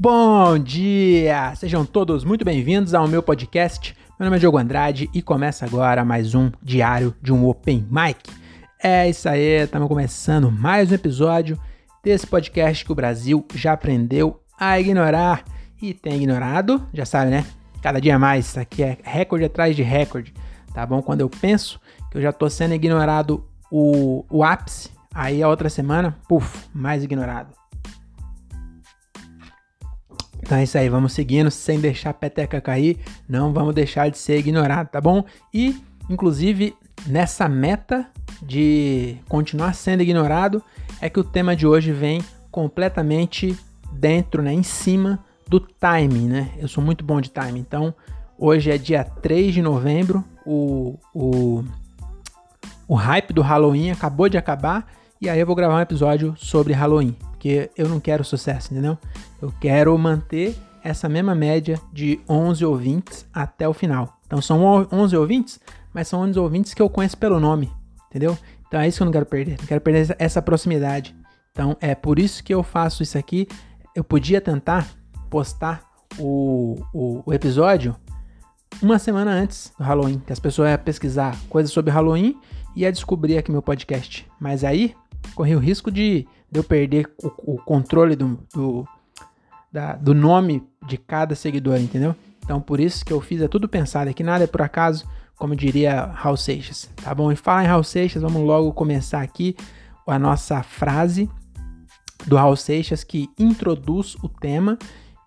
Bom dia! Sejam todos muito bem-vindos ao meu podcast. Meu nome é Diogo Andrade e começa agora mais um diário de um Open Mic. É isso aí, estamos começando mais um episódio desse podcast que o Brasil já aprendeu a ignorar e tem ignorado, já sabe, né? Cada dia mais, isso aqui é recorde atrás de recorde, tá bom? Quando eu penso que eu já tô sendo ignorado o, o ápice, aí a outra semana, puf, mais ignorado. Então é isso aí, vamos seguindo sem deixar a peteca cair, não vamos deixar de ser ignorado, tá bom? E, inclusive, nessa meta de continuar sendo ignorado, é que o tema de hoje vem completamente dentro, né, em cima do timing, né? Eu sou muito bom de timing, então hoje é dia 3 de novembro, o, o, o hype do Halloween acabou de acabar e aí eu vou gravar um episódio sobre Halloween, porque eu não quero sucesso, entendeu? Eu quero manter essa mesma média de 11 ouvintes até o final. Então são 11 ouvintes, mas são 11 ouvintes que eu conheço pelo nome, entendeu? Então é isso que eu não quero perder, não quero perder essa proximidade. Então é por isso que eu faço isso aqui. Eu podia tentar postar o, o, o episódio uma semana antes do Halloween, que as pessoas iam pesquisar coisas sobre Halloween e ia descobrir aqui meu podcast. Mas aí corri o risco de, de eu perder o, o controle do, do, da, do nome de cada seguidor, entendeu? Então por isso que eu fiz, é tudo pensado aqui, nada é por acaso, como diria Raul Seixas, tá bom? E falar em Raul Seixas, vamos logo começar aqui a nossa frase do Raul Seixas que introduz o tema.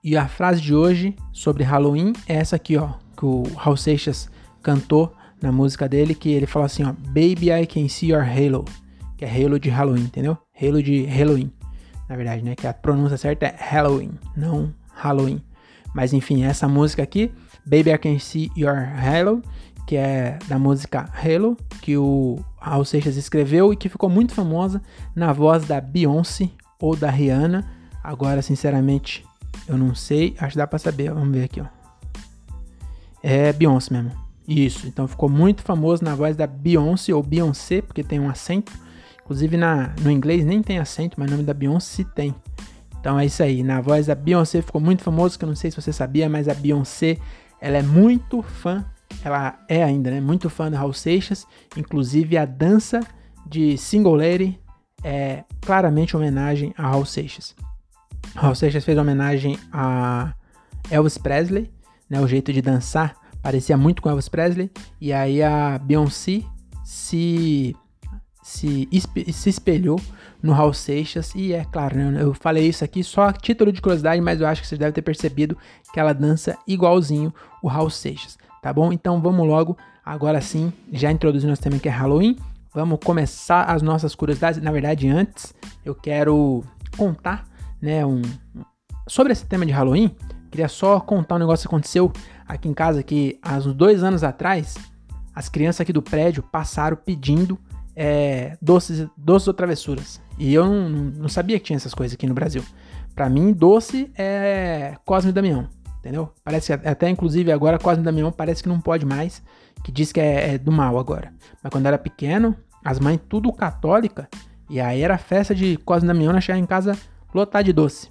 E a frase de hoje sobre Halloween é essa aqui, ó, que o Raul Seixas cantou na música dele, que ele falou assim, ó, Baby I can see your halo que é Halo de Halloween, entendeu? Halo de Halloween, na verdade, né? Que a pronúncia certa é Halloween, não Halloween. Mas enfim, essa música aqui, Baby I Can See Your Halo, que é da música Halo, que o Raul Seixas escreveu e que ficou muito famosa na voz da Beyoncé ou da Rihanna. Agora, sinceramente, eu não sei, acho que dá pra saber, vamos ver aqui, ó. É Beyoncé mesmo. Isso, então ficou muito famoso na voz da Beyoncé ou Beyoncé, porque tem um acento Inclusive na, no inglês nem tem acento, mas o nome da Beyoncé tem. Então é isso aí. Na voz da Beyoncé ficou muito famoso, que eu não sei se você sabia, mas a Beyoncé, ela é muito fã, ela é ainda, né? Muito fã da Raul Seixas. Inclusive a dança de Single Lady é claramente homenagem a Raul Seixas. Raul Seixas fez homenagem a Elvis Presley, né? O jeito de dançar parecia muito com Elvis Presley. E aí a Beyoncé se se, se espelhou no Raul Seixas. E é claro, né, eu falei isso aqui só a título de curiosidade, mas eu acho que vocês devem ter percebido que ela dança igualzinho o Raul Seixas, tá bom? Então vamos logo, agora sim, já introduzindo nosso tema que é Halloween. Vamos começar as nossas curiosidades. Na verdade, antes eu quero contar, né, um, sobre esse tema de Halloween. Queria só contar um negócio que aconteceu aqui em casa que há uns dois anos atrás, as crianças aqui do prédio passaram pedindo é, doces, doces ou travessuras. E eu não, não, sabia que tinha essas coisas aqui no Brasil. Para mim, doce é Cosme Damião, entendeu? Parece que até inclusive agora Cosme Damião parece que não pode mais, que diz que é, é do mal agora. Mas quando era pequeno, as mães tudo católica, e aí era festa de Cosme Damião, nós em casa lotar de doce.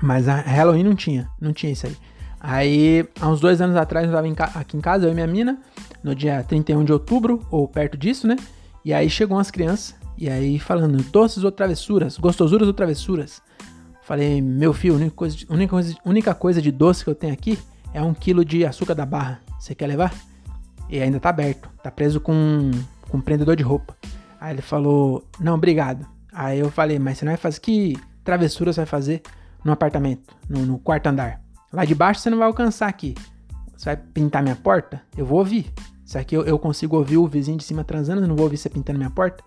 Mas a Halloween não tinha, não tinha isso aí. Aí, há uns dois anos atrás, eu estava aqui em casa, eu e minha mina, no dia 31 de outubro, ou perto disso, né? E aí chegou umas crianças, e aí falando, doces ou travessuras, gostosuras ou travessuras. Falei, meu filho, a única coisa, de, única, coisa, única coisa de doce que eu tenho aqui é um quilo de açúcar da barra. Você quer levar? E ainda tá aberto, tá preso com, com um prendedor de roupa. Aí ele falou, não, obrigado. Aí eu falei, mas você não vai fazer que travessura você vai fazer no apartamento, no, no quarto andar? Lá de baixo você não vai alcançar aqui. Você vai pintar minha porta? Eu vou ouvir. Será que eu, eu consigo ouvir o vizinho de cima transando? Eu não vou ouvir você pintando minha porta?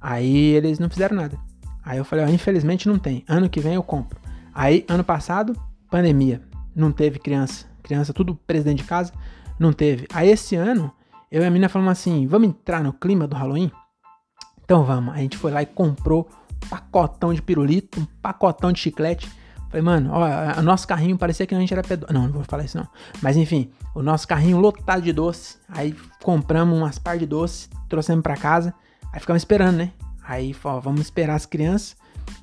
Aí eles não fizeram nada. Aí eu falei, ó, infelizmente não tem. Ano que vem eu compro. Aí, ano passado, pandemia. Não teve criança. Criança tudo preso dentro de casa. Não teve. Aí esse ano, eu e a menina falamos assim: vamos entrar no clima do Halloween? Então vamos. A gente foi lá e comprou um pacotão de pirulito, um pacotão de chiclete. Falei, mano, ó, o nosso carrinho parecia que a gente era pedófilo. Não, não vou falar isso não. Mas enfim, o nosso carrinho lotado de doce. Aí compramos umas par de doce, trouxemos para casa. Aí ficamos esperando, né? Aí, ó, vamos esperar as crianças.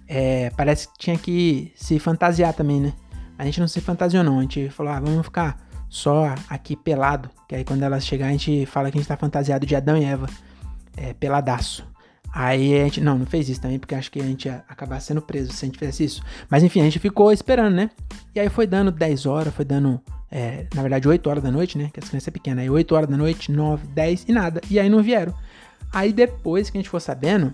É, parece que tinha que se fantasiar também, né? A gente não se fantasiou, não. A gente falou, ah, vamos ficar só aqui pelado. Que aí quando elas chegar, a gente fala que a gente tá fantasiado de Adão e Eva. É, peladaço. Aí a gente. Não, não fez isso também, porque acho que a gente ia acabar sendo preso se a gente fizesse isso. Mas enfim, a gente ficou esperando, né? E aí foi dando 10 horas, foi dando. É, na verdade, 8 horas da noite, né? Que as crianças é pequena. Aí 8 horas da noite, 9, 10 e nada. E aí não vieram. Aí depois que a gente for sabendo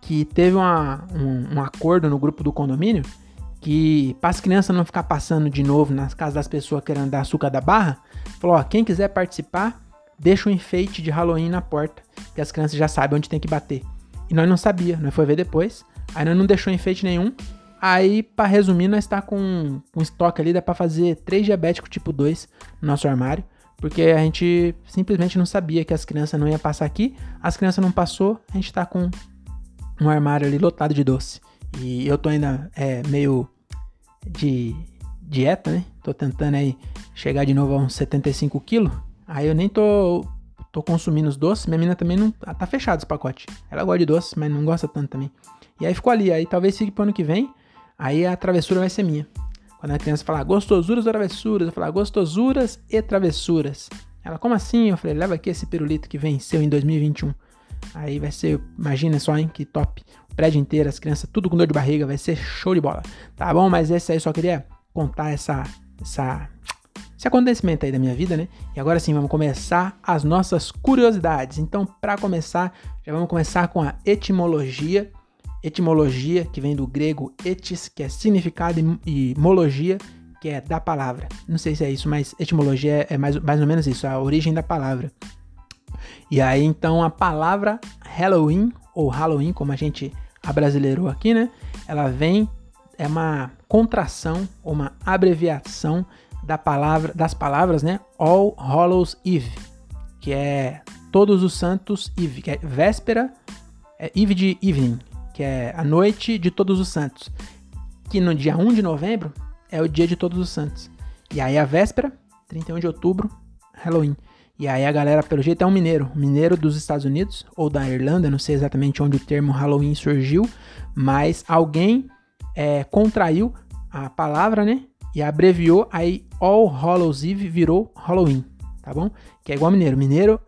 que teve uma, um, um acordo no grupo do condomínio que para as crianças não ficar passando de novo nas casas das pessoas querendo dar açúcar da barra, falou: ó, quem quiser participar, deixa um enfeite de Halloween na porta, que as crianças já sabem onde tem que bater. E nós não sabia, nós foi ver depois. Aí nós não deixou enfeite nenhum. Aí, para resumir, nós está com um estoque ali, dá para fazer três diabéticos tipo 2 no nosso armário. Porque a gente simplesmente não sabia que as crianças não iam passar aqui. As crianças não passou, a gente tá com um armário ali lotado de doce. E eu tô ainda é, meio de dieta, né? Tô tentando aí chegar de novo a uns 75 quilos. Aí eu nem tô tô consumindo os doces, minha menina também não. Tá fechado esse pacote. Ela gosta de doce, mas não gosta tanto também. E aí ficou ali. Aí talvez fique pro ano que vem. Aí a travessura vai ser minha. Quando a criança falar gostosuras ou travessuras, eu falar gostosuras e travessuras. Ela, como assim? Eu falei, leva aqui esse pirulito que venceu em 2021. Aí vai ser, imagina só, hein, que top. O prédio inteiro, as crianças, tudo com dor de barriga, vai ser show de bola. Tá bom? Mas esse aí só queria contar essa, essa esse acontecimento aí da minha vida, né? E agora sim, vamos começar as nossas curiosidades. Então, para começar, já vamos começar com a etimologia. Etimologia, que vem do grego etis, que é significado, e mologia, que é da palavra. Não sei se é isso, mas etimologia é mais, mais ou menos isso, a origem da palavra. E aí, então, a palavra Halloween, ou Halloween, como a gente abrasileirou aqui, né? Ela vem, é uma contração, uma abreviação da palavra, das palavras, né? All Hallows Eve, que é Todos os Santos Eve, que é véspera, é Eve de Evening, que é a noite de Todos os Santos, que no dia 1 de novembro é o dia de Todos os Santos. E aí a véspera, 31 de outubro, Halloween. E aí a galera, pelo jeito, é um mineiro, mineiro dos Estados Unidos ou da Irlanda, não sei exatamente onde o termo Halloween surgiu, mas alguém é, contraiu a palavra, né? E abreviou, aí All Hallows Eve virou Halloween, tá bom? Que é igual mineiro. Mineiro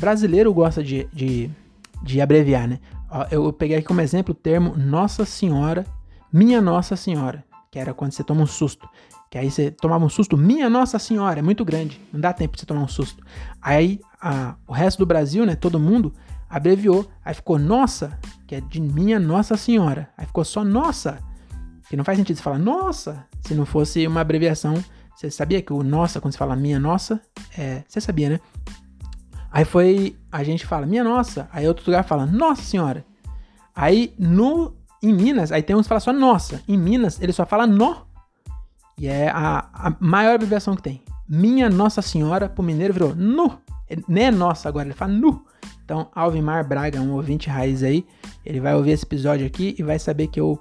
brasileiro gosta de, de, de abreviar, né? Eu peguei aqui como exemplo o termo Nossa Senhora, Minha Nossa Senhora, que era quando você toma um susto. Que aí você tomava um susto, Minha Nossa Senhora, é muito grande, não dá tempo de você tomar um susto. Aí a, o resto do Brasil, né, todo mundo, abreviou. Aí ficou Nossa, que é de Minha Nossa Senhora. Aí ficou só Nossa, que não faz sentido você falar Nossa, se não fosse uma abreviação. Você sabia que o Nossa, quando você fala Minha Nossa, é, você sabia, né? Aí foi, a gente fala Minha Nossa, aí outro lugar fala Nossa Senhora. Aí no em Minas, aí tem uns que falam só Nossa. Em Minas, ele só fala Nó. E é a, a maior abreviação que tem. Minha Nossa Senhora, pro mineiro virou Nu. Ele, nem é nossa agora, ele fala Nu. Então, Alvimar Braga, um ouvinte raiz aí, ele vai ouvir esse episódio aqui e vai saber que eu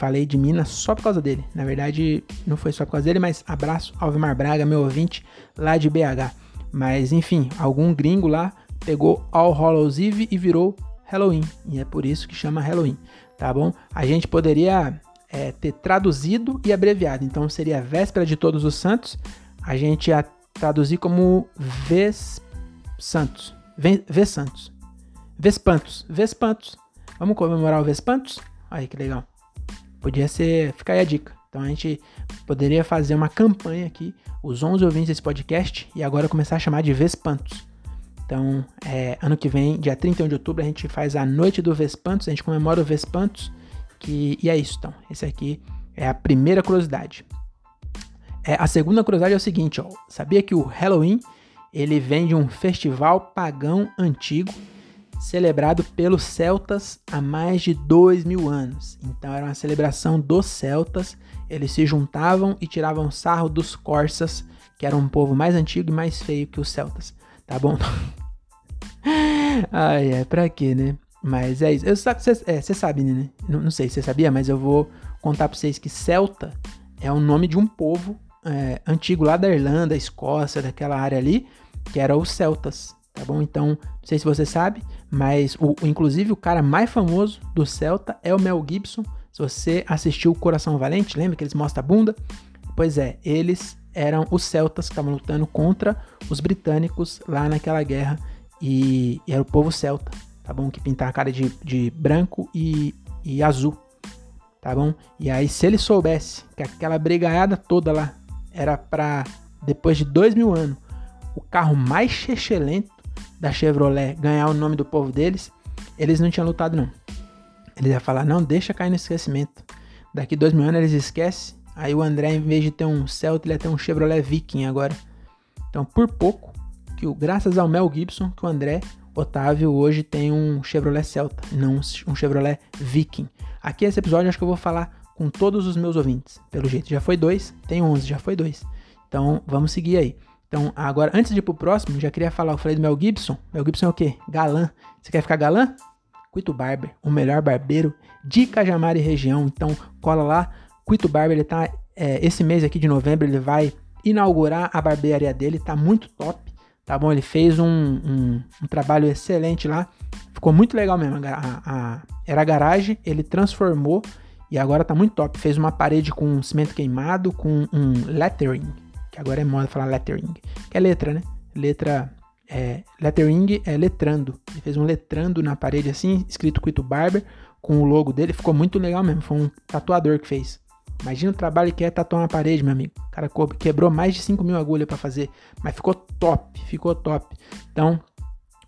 falei de Minas só por causa dele. Na verdade, não foi só por causa dele, mas abraço Alvimar Braga, meu ouvinte lá de BH. Mas enfim, algum gringo lá pegou All Hallows Eve e virou Halloween. E é por isso que chama Halloween, tá bom? A gente poderia é, ter traduzido e abreviado. Então seria Véspera de Todos os Santos. A gente ia traduzir como Ves Santos. Ves Santos. Vespantos. Vespantos. Vamos comemorar o Vespantos? Aí que legal. Podia ser. Fica aí a dica. Então a gente poderia fazer uma campanha aqui, os 11 ouvintes desse podcast, e agora começar a chamar de Vespantos. Então, é, ano que vem, dia 31 de outubro, a gente faz a noite do Vespantos, a gente comemora o Vespantos. Que, e é isso, então. Esse aqui é a primeira curiosidade. É, a segunda curiosidade é o seguinte, ó. Sabia que o Halloween ele vem de um festival pagão antigo celebrado pelos celtas há mais de dois mil anos. Então era uma celebração dos celtas. Eles se juntavam e tiravam sarro dos corsas, que era um povo mais antigo e mais feio que os celtas. Tá bom? Ai, é pra quê, né? Mas é isso. Você é, sabe, né? Não, não sei se você sabia, mas eu vou contar pra vocês que celta é o nome de um povo é, antigo lá da Irlanda, Escócia, daquela área ali, que era os celtas tá bom? Então, não sei se você sabe, mas o, inclusive o cara mais famoso do Celta é o Mel Gibson. Se você assistiu Coração Valente, lembra que eles mostram a bunda? Pois é, eles eram os celtas que estavam lutando contra os britânicos lá naquela guerra e, e era o povo celta, tá bom? Que pintava a cara de, de branco e, e azul, tá bom? E aí, se ele soubesse que aquela brigaiada toda lá era para depois de dois mil anos, o carro mais excelente da Chevrolet ganhar o nome do povo deles, eles não tinham lutado não. Eles iam falar, não, deixa cair no esquecimento. Daqui dois mil anos eles esquecem. Aí o André, em vez de ter um Celta, ele ia ter um Chevrolet Viking agora. Então, por pouco, que o, graças ao Mel Gibson, que o André Otávio hoje tem um Chevrolet Celta, não um Chevrolet Viking. Aqui esse episódio acho que eu vou falar com todos os meus ouvintes. Pelo jeito, já foi dois, tem 11, já foi dois. Então, vamos seguir aí. Então, agora, antes de ir pro próximo, já queria falar, eu falei do Mel Gibson. Mel Gibson é o quê? Galã. Você quer ficar galã? Quito Barber, o melhor barbeiro de Cajamar e região. Então, cola lá. Quito Barber, ele tá. É, esse mês aqui de novembro, ele vai inaugurar a barbearia dele. Tá muito top. Tá bom? Ele fez um, um, um trabalho excelente lá. Ficou muito legal mesmo. A, a, era a garagem, ele transformou e agora tá muito top. Fez uma parede com cimento queimado, com um lettering, agora é moda falar lettering, que é letra, né? Letra. É, lettering é letrando. Ele fez um letrando na parede assim, escrito Quito Barber, com o logo dele. Ficou muito legal mesmo. Foi um tatuador que fez. Imagina o trabalho que é tatuar uma parede, meu amigo. O cara quebrou mais de 5 mil agulhas para fazer. Mas ficou top, ficou top. Então,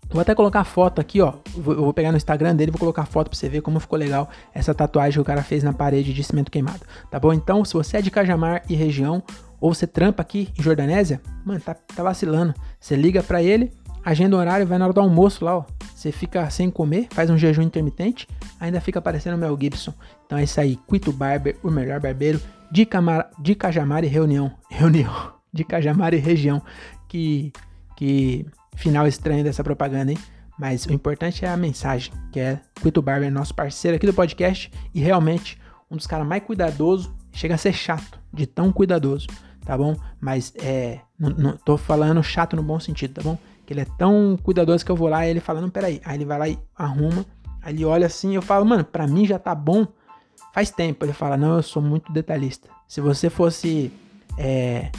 vou até colocar foto aqui, ó. Eu vou pegar no Instagram dele vou colocar foto pra você ver como ficou legal essa tatuagem que o cara fez na parede de cimento queimado. Tá bom? Então, se você é de Cajamar e região, ou você trampa aqui em Jordanésia, mano, tá, tá vacilando. Você liga para ele, agenda o horário, vai na hora do almoço lá, ó. Você fica sem comer, faz um jejum intermitente, ainda fica parecendo o Mel Gibson. Então é isso aí, Quito Barber, o melhor barbeiro de, Camar de Cajamar e reunião. Reunião de Cajamar e região. Que, que final estranho dessa propaganda, hein? Mas o importante é a mensagem, que é Quito Barber, nosso parceiro aqui do podcast e realmente um dos caras mais cuidadosos. Chega a ser chato de tão cuidadoso, tá bom? Mas é. Não, não, tô falando chato no bom sentido, tá bom? Que ele é tão cuidadoso que eu vou lá e ele fala, não, peraí. Aí ele vai lá e arruma. Aí ele olha assim eu falo, mano, pra mim já tá bom. Faz tempo. Ele fala, não, eu sou muito detalhista. Se você fosse é,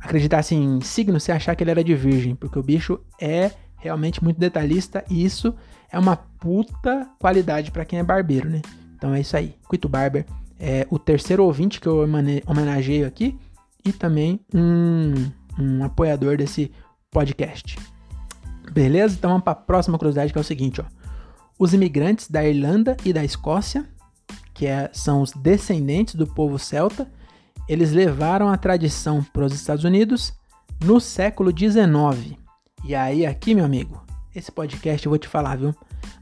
acreditasse em signo, você achar que ele era de virgem. Porque o bicho é realmente muito detalhista e isso é uma puta qualidade para quem é barbeiro, né? Então é isso aí. Quito Barber é o terceiro ouvinte que eu homenageio aqui e também um, um apoiador desse podcast. Beleza? Então vamos para a próxima curiosidade que é o seguinte, ó. Os imigrantes da Irlanda e da Escócia, que é, são os descendentes do povo celta, eles levaram a tradição para os Estados Unidos no século XIX. E aí aqui, meu amigo, esse podcast eu vou te falar, viu?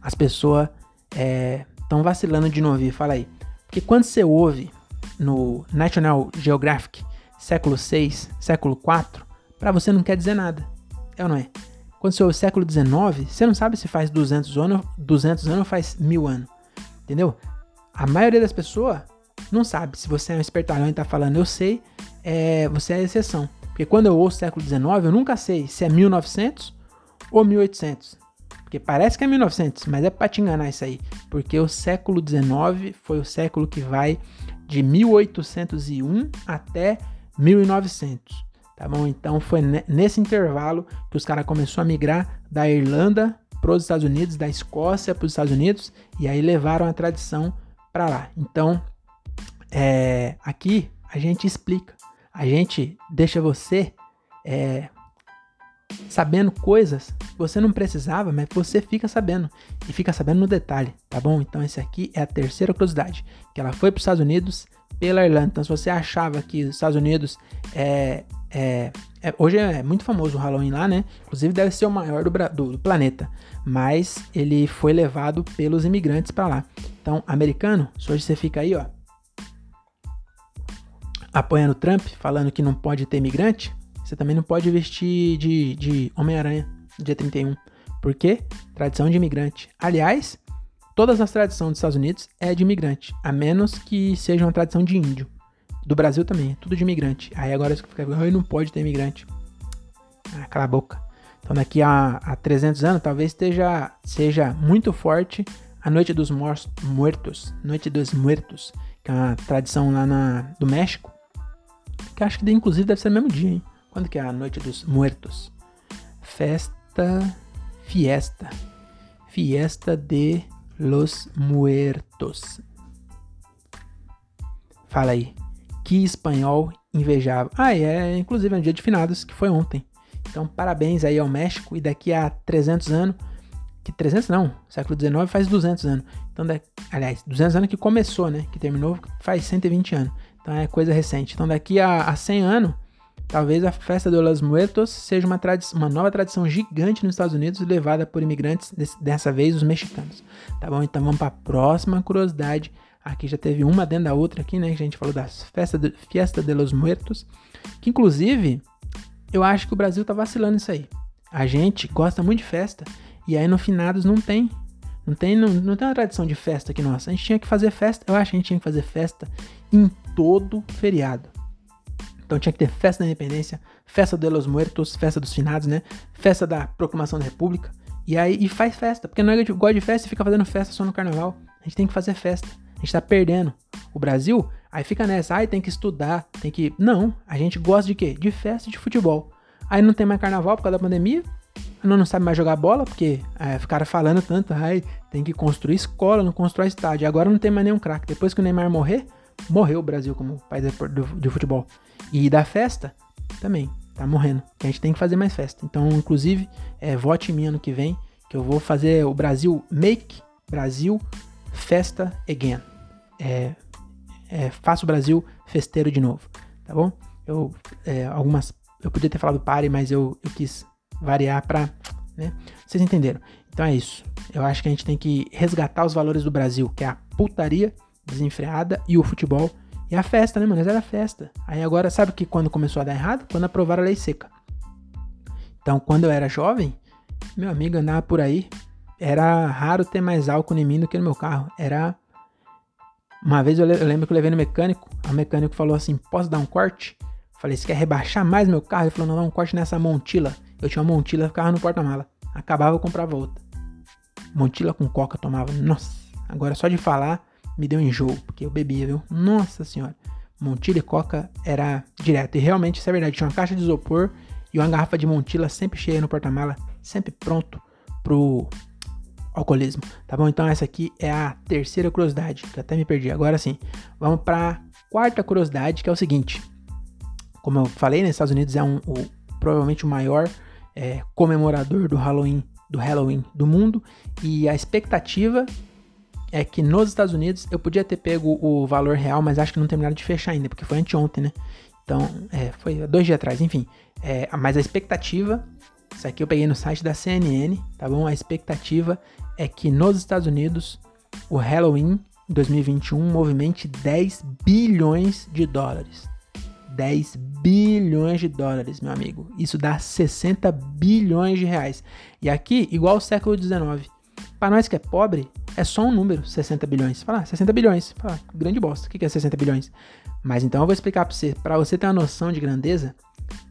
As pessoas estão é, vacilando de não ouvir, fala aí. Porque quando você ouve no National Geographic século 6, século 4, para você não quer dizer nada. É ou não é? Quando você é o século XIX, você não sabe se faz 200 anos, 200 anos ou faz mil anos. Entendeu? A maioria das pessoas não sabe. Se você é um espertalhão e tá falando eu sei, é, você é a exceção. Porque quando eu ouço século XIX, eu nunca sei se é 1900 ou 1800. Porque parece que é 1900, mas é pra te enganar isso aí. Porque o século XIX foi o século que vai de 1801 até 1900 tá bom? Então foi nesse intervalo que os caras começaram a migrar da Irlanda para os Estados Unidos, da Escócia para os Estados Unidos, e aí levaram a tradição para lá. Então, é, aqui a gente explica, a gente deixa você é, sabendo coisas que você não precisava, mas você fica sabendo e fica sabendo no detalhe, tá bom? Então, esse aqui é a terceira curiosidade, que ela foi para os Estados Unidos pela Irlanda. Então, se você achava que os Estados Unidos é, é, é, hoje é muito famoso o Halloween lá, né? Inclusive deve ser o maior do, do, do planeta. Mas ele foi levado pelos imigrantes para lá. Então, americano, se hoje você fica aí, ó, apoiando Trump, falando que não pode ter imigrante, você também não pode vestir de, de Homem-Aranha dia 31. Por quê? Tradição de imigrante. Aliás, todas as tradições dos Estados Unidos é de imigrante, a menos que seja uma tradição de índio. Do Brasil também, tudo de imigrante. Aí agora você fica, ai, não pode ter imigrante. Ah, cala a boca. Então daqui a, a 300 anos talvez esteja, seja muito forte a Noite dos Mortos, Noite dos Muertos, que é uma tradição lá na, do México, que acho que inclusive deve ser no mesmo dia, hein? Quando que é a Noite dos Muertos? Festa, fiesta, fiesta de los muertos. Fala aí, que espanhol invejável. Ah, é, inclusive é um dia de finados, que foi ontem. Então, parabéns aí ao México e daqui a 300 anos, que 300 não, século XIX faz 200 anos. Então, da, aliás, 200 anos que começou, né? Que terminou faz 120 anos. Então é coisa recente. Então, daqui a, a 100 anos, talvez a festa de los Muertos seja uma, uma nova tradição gigante nos Estados Unidos, levada por imigrantes, dessa vez os mexicanos. Tá bom? Então, vamos para a próxima curiosidade. Aqui já teve uma dentro da outra aqui, né? Que a gente falou das festas de, Fiesta de los Muertos, que inclusive eu acho que o Brasil tá vacilando isso aí. A gente gosta muito de festa e aí no finados não tem. Não tem, não, não tem uma tradição de festa aqui nossa. A gente tinha que fazer festa. Eu acho que a gente tinha que fazer festa em todo feriado. Então tinha que ter festa da independência, festa de los muertos, festa dos finados, né? Festa da proclamação da república. E aí e faz festa, porque não é gosta de festa e fica fazendo festa só no carnaval. A gente tem que fazer festa. A gente tá perdendo. O Brasil, aí fica nessa, ai, tem que estudar, tem que. Não, a gente gosta de quê? De festa e de futebol. Aí não tem mais carnaval por causa da pandemia. Não, não sabe mais jogar bola, porque é, ficaram falando tanto, ai, tem que construir escola, não constrói estádio. Agora não tem mais nenhum craque. Depois que o Neymar morrer, morreu o Brasil como país de, futebol. E da festa, também, tá morrendo. A gente tem que fazer mais festa. Então, inclusive, é, vote em mim ano que vem, que eu vou fazer o Brasil Make Brasil Festa Again. É, é, faça o Brasil festeiro de novo, tá bom? Eu, é, algumas, eu podia ter falado pare, mas eu, eu quis variar pra, né? Vocês entenderam? Então é isso. Eu acho que a gente tem que resgatar os valores do Brasil, que é a putaria desenfreada e o futebol e a festa, né, mano? Mas era festa. Aí agora, sabe que quando começou a dar errado? Quando aprovaram a lei seca. Então, quando eu era jovem, meu amigo andava por aí, era raro ter mais álcool em mim do que no meu carro. Era. Uma vez eu, lembro que eu levei no mecânico, o mecânico falou assim: posso dar um corte? Falei, você quer rebaixar mais meu carro? Ele falou, não, dá um corte nessa montila. Eu tinha uma montila, ficava no porta-mala. Acabava, eu comprava outra. Montila com coca tomava. Nossa, agora só de falar me deu enjoo, porque eu bebia, viu? Nossa senhora. Montila e coca era direto. E realmente isso é verdade. Tinha uma caixa de isopor e uma garrafa de montila sempre cheia no porta-mala, sempre pronto pro alcoolismo, tá bom? Então essa aqui é a terceira curiosidade, que até me perdi. Agora sim, vamos para quarta curiosidade, que é o seguinte. Como eu falei, nos Estados Unidos é um, o, provavelmente o maior é, comemorador do Halloween, do Halloween do mundo, e a expectativa é que nos Estados Unidos eu podia ter pego o valor real, mas acho que não terminaram de fechar ainda, porque foi anteontem, né? Então, é, foi dois dias atrás, enfim. É, mas a expectativa, isso aqui eu peguei no site da CNN, tá bom? A expectativa é que nos Estados Unidos o Halloween 2021 movimente 10 bilhões de dólares. 10 bilhões de dólares, meu amigo. Isso dá 60 bilhões de reais. E aqui, igual ao século 19. Para nós que é pobre, é só um número, 60 bilhões. Fala, 60 bilhões. Fala, grande bosta. O que é 60 bilhões? Mas então eu vou explicar para você. Para você ter uma noção de grandeza,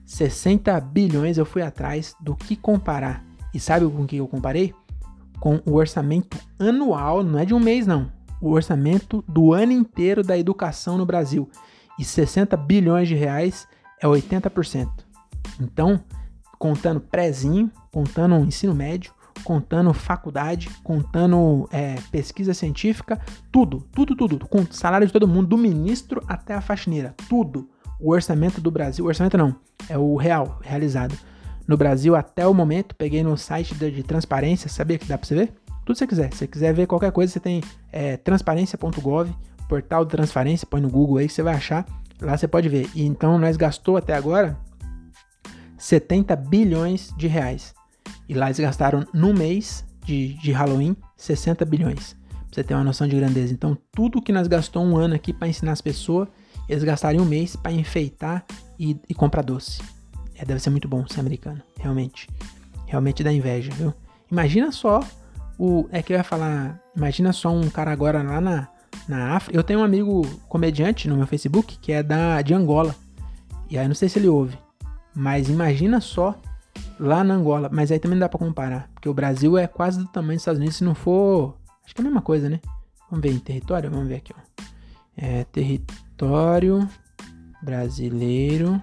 60 bilhões eu fui atrás do que comparar. E sabe com o que eu comparei? com o orçamento anual, não é de um mês não, o orçamento do ano inteiro da educação no Brasil. E 60 bilhões de reais é 80%. Então, contando prézinho, contando ensino médio, contando faculdade, contando é, pesquisa científica, tudo, tudo, tudo, com salário de todo mundo, do ministro até a faxineira, tudo. O orçamento do Brasil, orçamento não, é o real, realizado no Brasil até o momento. Peguei no site de, de transparência, sabia que dá para você ver? Tudo que você quiser. Se você quiser ver qualquer coisa, você tem é, transparência.gov, portal de transparência, põe no Google aí que você vai achar. Lá você pode ver. E então nós gastou até agora 70 bilhões de reais. E lá eles gastaram no mês de, de Halloween 60 bilhões. Pra você ter uma noção de grandeza. Então, tudo que nós gastou um ano aqui para ensinar as pessoas, eles gastaram um mês para enfeitar e, e comprar doce. É, deve ser muito bom ser americano, realmente. Realmente dá inveja, viu? Imagina só o. É que eu ia falar. Imagina só um cara agora lá na, na África. Eu tenho um amigo comediante no meu Facebook que é da, de Angola. E aí não sei se ele ouve. Mas imagina só lá na Angola. Mas aí também não dá pra comparar. Porque o Brasil é quase do tamanho dos Estados Unidos. Se não for. Acho que é a mesma coisa, né? Vamos ver em território? Vamos ver aqui, ó. É território brasileiro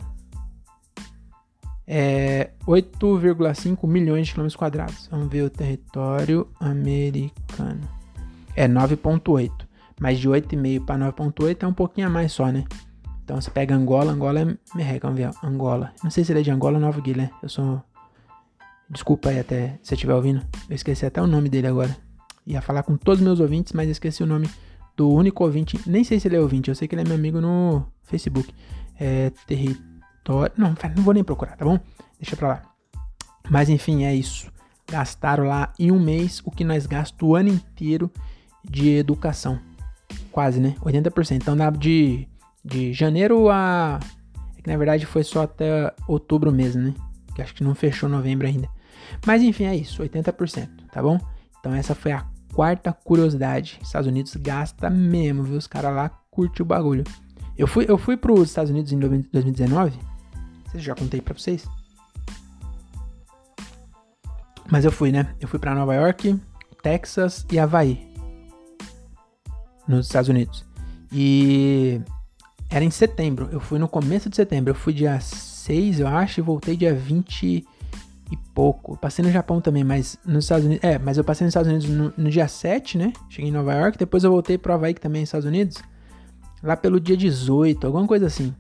é 8,5 milhões de quilômetros quadrados. Vamos ver o território americano. É 9,8. Mas de 8,5 para 9,8 é um pouquinho a mais só, né? Então você pega Angola, Angola é merreca, vamos ver, Angola. Não sei se ele é de Angola ou Nova Guiné. Eu sou. Desculpa aí até se estiver ouvindo. Eu esqueci até o nome dele agora. Ia falar com todos os meus ouvintes, mas esqueci o nome do único ouvinte. Nem sei se ele é ouvinte, eu sei que ele é meu amigo no Facebook. É território. Não, não vou nem procurar, tá bom? Deixa pra lá. Mas enfim, é isso. Gastaram lá em um mês o que nós gastamos o ano inteiro de educação. Quase, né? 80%. Então dá de de janeiro a. É que na verdade foi só até outubro mesmo, né? Que acho que não fechou novembro ainda. Mas enfim, é isso, 80%, tá bom? Então essa foi a quarta curiosidade. Estados Unidos gasta mesmo, viu? Os caras lá curtem o bagulho. Eu fui, eu fui pros Estados Unidos em 2019. Vocês já contei pra vocês? Mas eu fui, né? Eu fui para Nova York, Texas e Havaí. Nos Estados Unidos. E era em setembro. Eu fui no começo de setembro. Eu fui dia 6, eu acho, e voltei dia 20 e pouco. Passei no Japão também, mas nos Estados Unidos. É, mas eu passei nos Estados Unidos no, no dia 7, né? Cheguei em Nova York. Depois eu voltei pro Havaí, que também é nos Estados Unidos. Lá pelo dia 18, alguma coisa assim.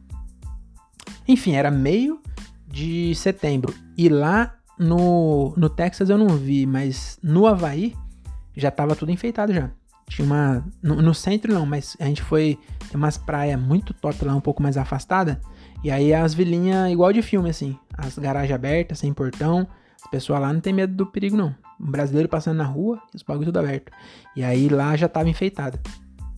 Enfim, era meio de setembro. E lá no, no Texas eu não vi, mas no Havaí já tava tudo enfeitado já. Tinha uma. No, no, centro não, mas a gente foi. Tem umas praias muito top lá, um pouco mais afastada. E aí as vilinhas igual de filme, assim. As garagens abertas, sem portão. As pessoas lá não tem medo do perigo, não. Um brasileiro passando na rua os bagulho tudo aberto. E aí lá já tava enfeitado.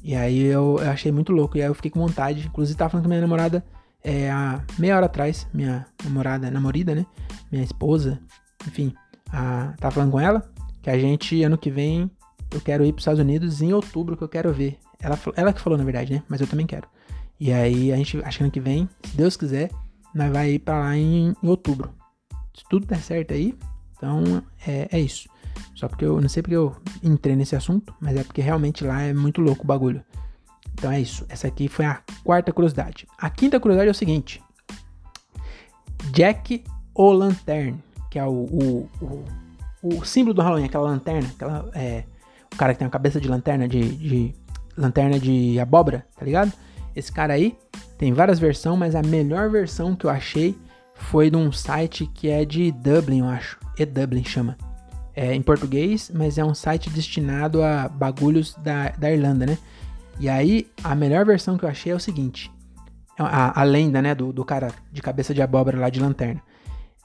E aí eu, eu, achei muito louco. E aí eu fiquei com vontade. Inclusive tava falando com minha namorada é, há meia hora atrás. Minha namorada, namorada, né? Minha esposa. Enfim. A, tava falando com ela. Que a gente, ano que vem, eu quero ir para os Estados Unidos em outubro, que eu quero ver. Ela, ela que falou, na verdade, né? Mas eu também quero. E aí, a gente, acho que ano que vem, se Deus quiser, nós vai ir para lá em, em, outubro. Se tudo der certo aí, então é, é isso. Só porque eu não sei porque eu entrei nesse assunto, mas é porque realmente lá é muito louco o bagulho. Então é isso. Essa aqui foi a quarta curiosidade. A quinta curiosidade é o seguinte: Jack o Lantern, que é o, o, o, o símbolo do Halloween, aquela lanterna, aquela é, o cara que tem uma cabeça de lanterna de, de lanterna de abóbora, tá ligado? Esse cara aí tem várias versões, mas a melhor versão que eu achei foi de um site que é de Dublin, eu acho. E Dublin chama. É em português, mas é um site destinado a bagulhos da, da Irlanda, né? E aí, a melhor versão que eu achei é o seguinte: a, a lenda, né, do, do cara de cabeça de abóbora lá de lanterna.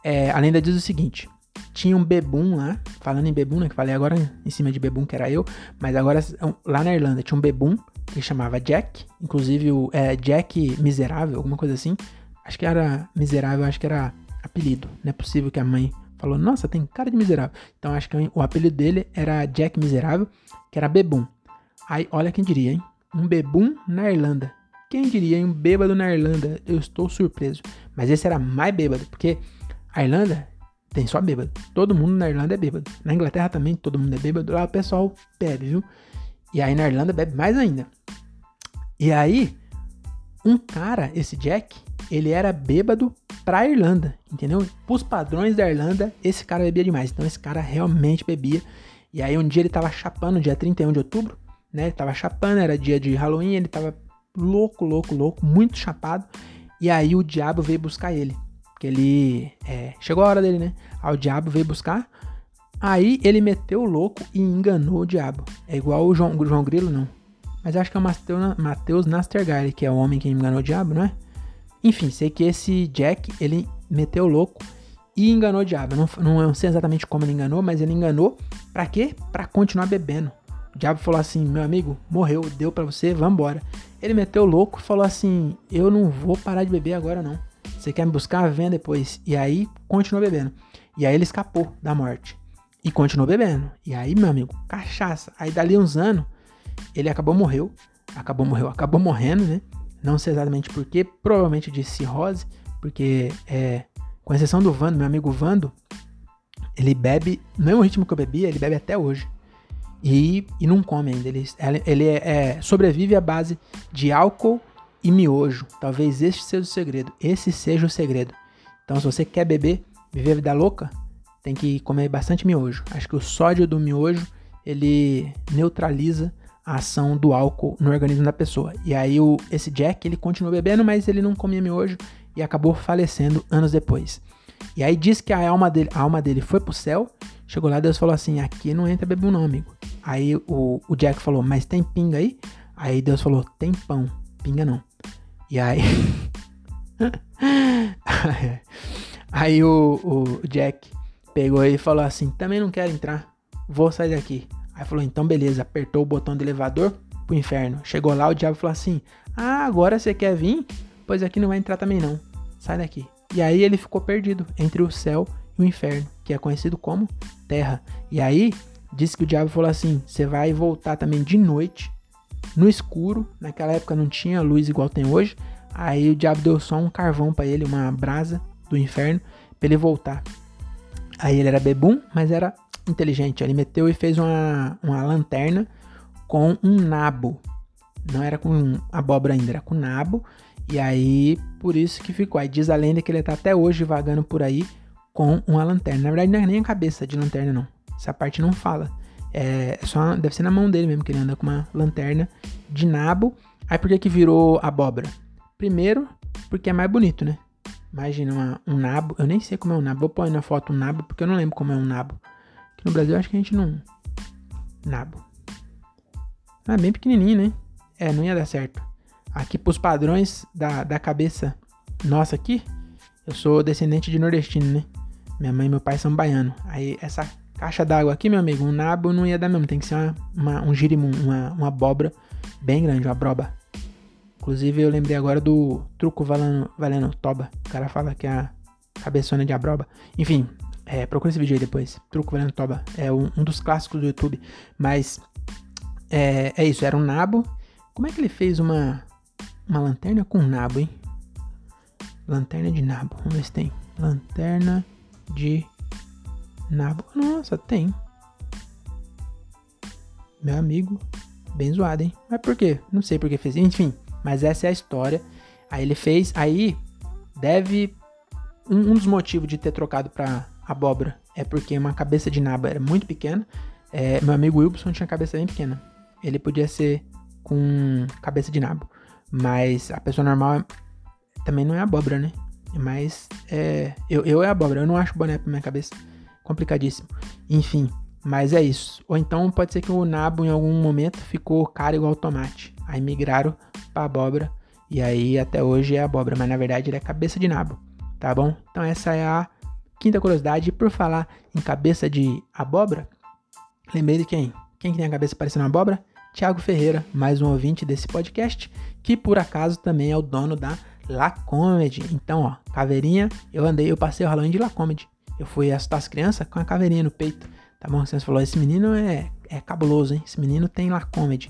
É, a lenda diz o seguinte: tinha um bebum lá, falando em bebum, né? Que falei agora em cima de bebum, que era eu, mas agora lá na Irlanda tinha um bebum que chamava Jack, inclusive o é, Jack Miserável, alguma coisa assim. Acho que era miserável, acho que era apelido. Não é possível que a mãe falou, nossa, tem cara de miserável. Então acho que o apelido dele era Jack Miserável, que era bebum. Aí, olha quem diria, hein? Um bebum na Irlanda. Quem diria, hein? Um bêbado na Irlanda. Eu estou surpreso. Mas esse era mais bêbado, porque a Irlanda tem só bêbado. Todo mundo na Irlanda é bêbado. Na Inglaterra também todo mundo é bêbado. Lá o pessoal bebe, viu? E aí na Irlanda bebe mais ainda. E aí, um cara, esse Jack, ele era bêbado pra Irlanda, entendeu? Pros padrões da Irlanda, esse cara bebia demais. Então esse cara realmente bebia. E aí um dia ele tava chapando, dia 31 de outubro, né? Ele tava chapando, era dia de Halloween, ele tava louco, louco, louco, muito chapado. E aí o diabo veio buscar ele. Que ele. É, chegou a hora dele, né? Aí o diabo veio buscar. Aí ele meteu o louco e enganou o diabo. É igual o João, o João Grilo, não. Mas acho que é o Matheus Nastergaile, que é o homem que enganou o diabo, não é? Enfim, sei que esse Jack, ele meteu o louco e enganou o diabo. Não, não sei exatamente como ele enganou, mas ele enganou pra quê? Pra continuar bebendo. O diabo falou assim: meu amigo, morreu, deu pra você, vambora. Ele meteu o louco e falou assim: eu não vou parar de beber agora não. Você quer me buscar? Venha depois. E aí, continuou bebendo. E aí ele escapou da morte. E continuou bebendo. E aí, meu amigo, cachaça. Aí dali uns anos, ele acabou morreu. Acabou morreu, acabou morrendo, né? Não sei exatamente porquê, provavelmente de cirrose, porque é, com exceção do Vando, meu amigo Vando, ele bebe no mesmo ritmo que eu bebia, ele bebe até hoje. E, e não come ainda. Ele, ele é, é, sobrevive à base de álcool e miojo. Talvez este seja o segredo. Esse seja o segredo. Então, se você quer beber, viver a vida louca, tem que comer bastante miojo. Acho que o sódio do miojo ele neutraliza a ação do álcool no organismo da pessoa. E aí o, esse Jack ele continuou bebendo, mas ele não comia miojo e acabou falecendo anos depois. E aí diz que a alma dele, a alma dele foi pro céu. Chegou lá, Deus falou assim: aqui não entra bebê não, amigo. Aí o, o Jack falou: mas tem pinga aí? Aí Deus falou: tem pão, pinga não. E aí. aí o, o Jack pegou e falou assim: também não quero entrar, vou sair daqui. Aí falou: então beleza, apertou o botão do elevador pro inferno. Chegou lá, o diabo falou assim: ah, agora você quer vir? Pois aqui não vai entrar também não, sai daqui. E aí ele ficou perdido entre o céu e o inferno, que é conhecido como terra. E aí disse que o diabo falou assim: você vai voltar também de noite, no escuro. Naquela época não tinha luz igual tem hoje. Aí o diabo deu só um carvão para ele, uma brasa do inferno, para ele voltar. Aí ele era bebum, mas era inteligente. Ele meteu e fez uma, uma lanterna com um nabo. Não era com abóbora ainda, era com nabo. E aí, por isso que ficou. Aí diz a lenda que ele tá até hoje vagando por aí com uma lanterna. Na verdade, não é nem a cabeça de lanterna, não. Essa parte não fala. É, é só, deve ser na mão dele mesmo que ele anda com uma lanterna de nabo. Aí por que que virou abóbora? Primeiro, porque é mais bonito, né? Imagina uma, um nabo. Eu nem sei como é um nabo. Vou pôr na foto um nabo, porque eu não lembro como é um nabo. Aqui no Brasil, acho que a gente não. Nabo. Ah, bem pequenininho, né? É, não ia dar certo. Aqui, pros padrões da, da cabeça nossa aqui, eu sou descendente de nordestino, né? Minha mãe e meu pai são baianos. Aí, essa caixa d'água aqui, meu amigo, um nabo não ia dar mesmo. Tem que ser uma, uma um girimum, uma, uma abóbora bem grande, uma broba. Inclusive, eu lembrei agora do truco valendo, valendo toba. O cara fala que é a cabeçona de abroba. Enfim, é, procura esse vídeo aí depois. Truco valendo toba. É um, um dos clássicos do YouTube. Mas é, é, isso, era um nabo. Como é que ele fez uma, uma lanterna com nabo, hein? Lanterna de nabo. Vamos ver se tem. Lanterna de nabo. Nossa, tem. Meu amigo, bem zoado, hein? Mas por quê? Não sei por que fez. Enfim, mas essa é a história. Aí ele fez. Aí deve. Um, um dos motivos de ter trocado pra abóbora é porque uma cabeça de naba era muito pequena. É, meu amigo Wilson tinha cabeça bem pequena. Ele podia ser com cabeça de nabo. Mas a pessoa normal também não é abóbora, né? Mas é, eu, eu é abóbora. Eu não acho boné pra minha cabeça. Complicadíssimo. Enfim, mas é isso. Ou então pode ser que o nabo em algum momento ficou caro igual tomate. Aí migraram para abóbora e aí até hoje é abóbora, mas na verdade ele é cabeça de nabo, tá bom? Então essa é a quinta curiosidade. Por falar em cabeça de abóbora, lembrei de quem? Quem que tem a cabeça parecendo uma abóbora? Tiago Ferreira, mais um ouvinte desse podcast, que por acaso também é o dono da La Comedy. Então, ó, caveirinha, eu andei, eu passei o Halloween de La Comedy. Eu fui assustar as crianças com a caveirinha no peito. Tá bom? Você falou, esse menino é, é cabuloso, hein? Esse menino tem La Comedy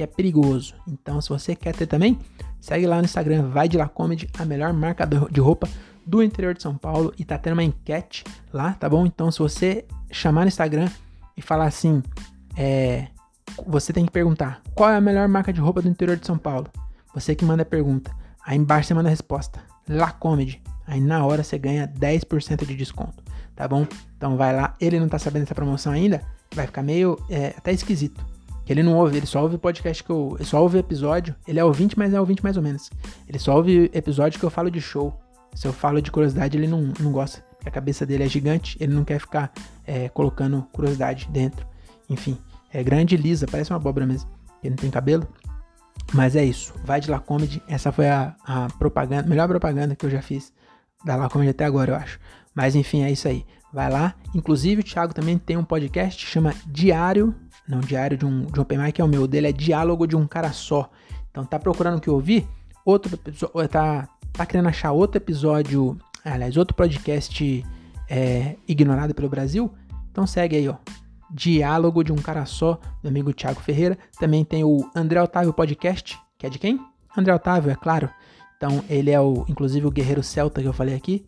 que é perigoso. Então, se você quer ter também, segue lá no Instagram, vai de lá comedy, a melhor marca de roupa do interior de São Paulo e tá tendo uma enquete lá, tá bom? Então, se você chamar no Instagram e falar assim, é, você tem que perguntar qual é a melhor marca de roupa do interior de São Paulo. Você que manda a pergunta. Aí embaixo você manda a resposta. La Comedy. Aí na hora você ganha 10% de desconto, tá bom? Então vai lá. Ele não tá sabendo dessa promoção ainda, vai ficar meio é, até esquisito. Ele não ouve, ele só ouve podcast que eu. Ele só ouve episódio. Ele é ouvinte, mas é ouvinte mais ou menos. Ele só ouve episódio que eu falo de show. Se eu falo de curiosidade, ele não, não gosta. A cabeça dele é gigante, ele não quer ficar é, colocando curiosidade dentro. Enfim, é grande e lisa, parece uma abóbora mesmo. Ele não tem cabelo. Mas é isso. Vai de La Comedy. Essa foi a, a propaganda, melhor propaganda que eu já fiz da La Comedy até agora, eu acho. Mas enfim, é isso aí. Vai lá. Inclusive, o Thiago também tem um podcast que chama Diário não diário de um, de um open mic é o meu, o dele é diálogo de um cara só. Então tá procurando o que ouvir? Outro tá, tá querendo achar outro episódio, aliás, outro podcast é, ignorado pelo Brasil? Então segue aí, ó. Diálogo de um cara só, do amigo Thiago Ferreira. Também tem o André Otávio Podcast, que é de quem? André Otávio, é claro. Então ele é o, inclusive o guerreiro celta que eu falei aqui.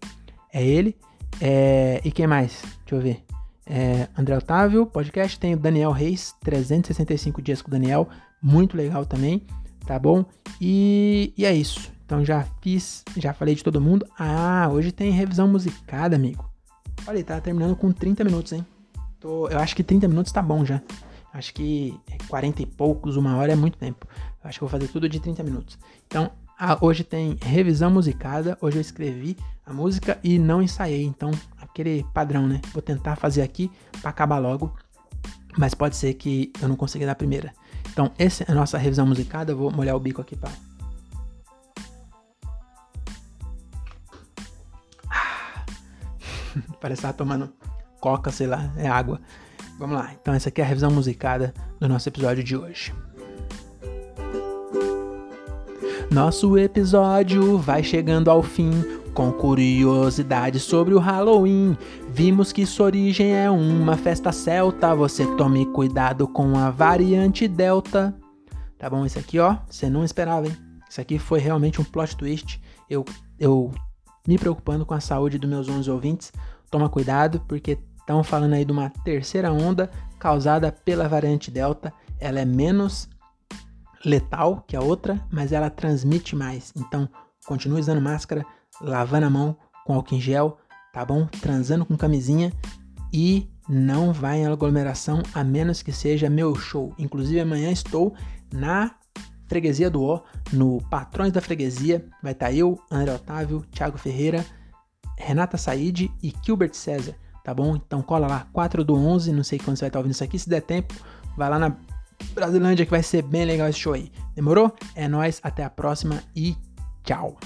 É ele. É, e quem mais? Deixa eu ver é, André Otávio, podcast. Tem o Daniel Reis, 365 dias com o Daniel, muito legal também. tá bom? E, e é isso. Então já fiz, já falei de todo mundo. Ah, hoje tem revisão musicada, amigo. Olha, tá terminando com 30 minutos, hein? Tô, eu acho que 30 minutos tá bom já. Acho que 40 e poucos, uma hora é muito tempo. Eu acho que vou fazer tudo de 30 minutos. Então, ah, hoje tem revisão musicada. Hoje eu escrevi a música e não ensaiei. Então, aquele padrão, né? Vou tentar fazer aqui para acabar logo. Mas pode ser que eu não consiga dar a primeira. Então, essa é a nossa revisão musicada. Eu vou molhar o bico aqui para. Ah. Parece tá tomando coca, sei lá, é água. Vamos lá. Então, essa aqui é a revisão musicada do nosso episódio de hoje. Nosso episódio vai chegando ao fim com curiosidades sobre o Halloween. Vimos que sua origem é uma festa celta. Você tome cuidado com a variante Delta. Tá bom? Isso aqui, ó, você não esperava, hein? Isso aqui foi realmente um plot twist. Eu, eu me preocupando com a saúde dos meus 11 ouvintes. Toma cuidado, porque estão falando aí de uma terceira onda causada pela variante Delta. Ela é menos letal que a outra, mas ela transmite mais. Então, continue usando máscara, lavando a mão com álcool em gel, tá bom? Transando com camisinha e não vai em aglomeração a menos que seja meu show. Inclusive amanhã estou na Freguesia do O, no Patrões da Freguesia. Vai estar tá eu, André Otávio, Thiago Ferreira, Renata Said e Gilbert César, tá bom? Então cola lá, 4 do 11, não sei quando você vai estar tá ouvindo isso aqui, se der tempo, vai lá na Brasilândia que vai ser bem legal esse show aí. Demorou? É nós, até a próxima e tchau.